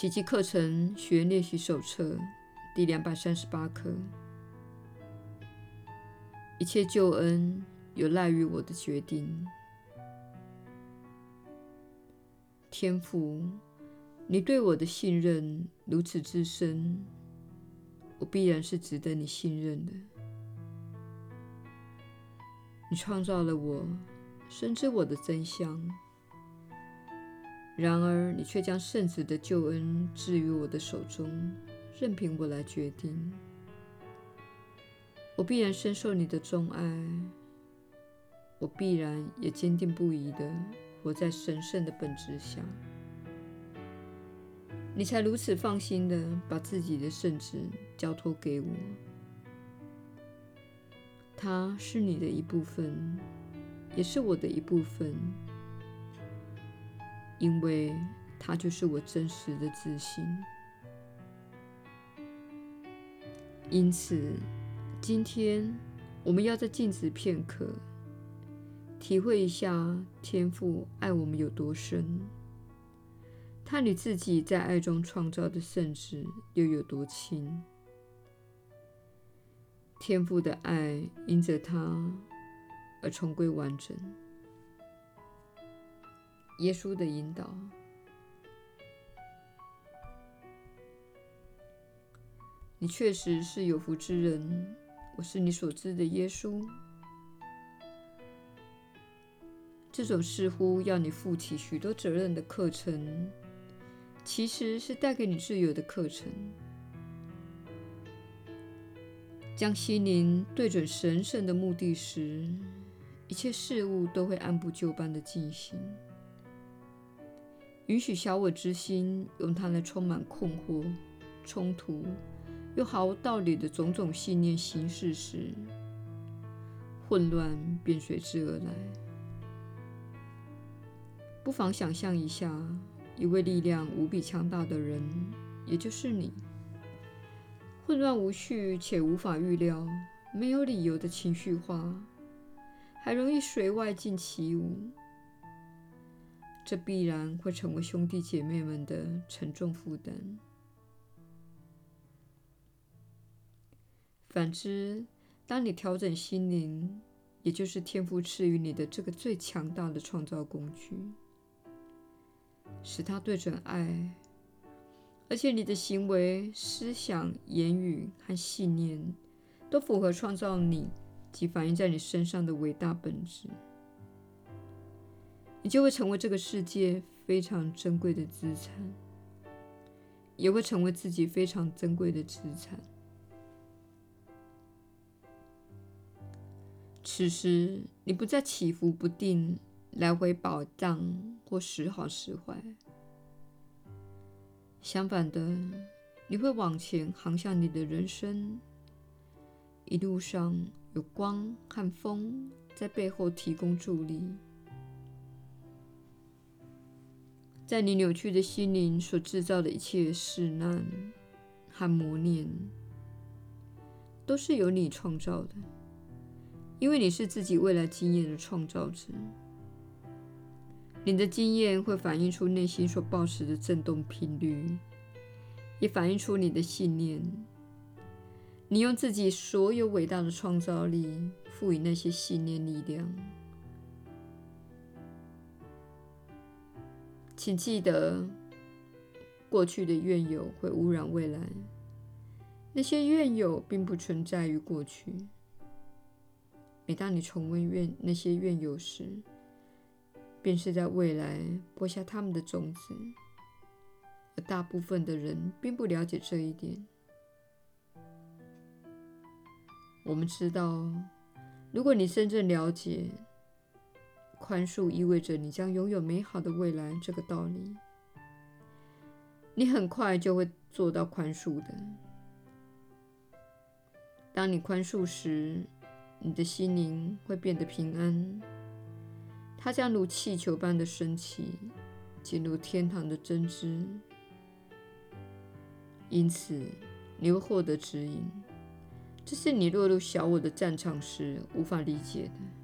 奇迹课程学练习手册第两百三十八课。一切救恩有赖于我的决定。天父，你对我的信任如此之深，我必然是值得你信任的。你创造了我，深知我的真相。然而，你却将圣子的救恩置于我的手中，任凭我来决定。我必然深受你的钟爱，我必然也坚定不移地活在神圣的本质下。你才如此放心地把自己的圣子交托给我，他是你的一部分，也是我的一部分。因为它就是我真实的自信，因此今天我们要再静止片刻，体会一下天父爱我们有多深，他与自己在爱中创造的圣子又有多亲。天父的爱因着他而重归完整。耶稣的引导，你确实是有福之人。我是你所知的耶稣。这种似乎要你负起许多责任的课程，其实是带给你自由的课程。将心灵对准神圣的目的时，一切事物都会按部就班的进行。允许小我之心用它来充满困惑、冲突又毫无道理的种种信念行事时，混乱便随之而来。不妨想象一下，一位力量无比强大的人，也就是你，混乱无序且无法预料、没有理由的情绪化，还容易随外境起舞。这必然会成为兄弟姐妹们的沉重负担。反之，当你调整心灵，也就是天赋赐予你的这个最强大的创造工具，使它对准爱，而且你的行为、思想、言语和信念都符合创造你及反映在你身上的伟大本质。你就会成为这个世界非常珍贵的资产，也会成为自己非常珍贵的资产。此时，你不再起伏不定，来回摆荡或时好时坏。相反的，你会往前航向你的人生，一路上有光和风在背后提供助力。在你扭曲的心灵所制造的一切试难和磨练，都是由你创造的，因为你是自己未来经验的创造者。你的经验会反映出内心所抱持的振动频率，也反映出你的信念。你用自己所有伟大的创造力，赋予那些信念力量。请记得，过去的怨尤会污染未来。那些怨尤并不存在于过去。每当你重温怨那些怨尤时，便是在未来播下他们的种子。而大部分的人并不了解这一点。我们知道，如果你真正了解，宽恕意味着你将拥有美好的未来，这个道理，你很快就会做到宽恕的。当你宽恕时，你的心灵会变得平安，它将如气球般的升起，进入天堂的真知。因此，你会获得指引，这是你落入小我的战场时无法理解的。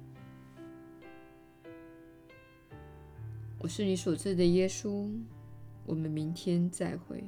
我是你所知的耶稣，我们明天再会。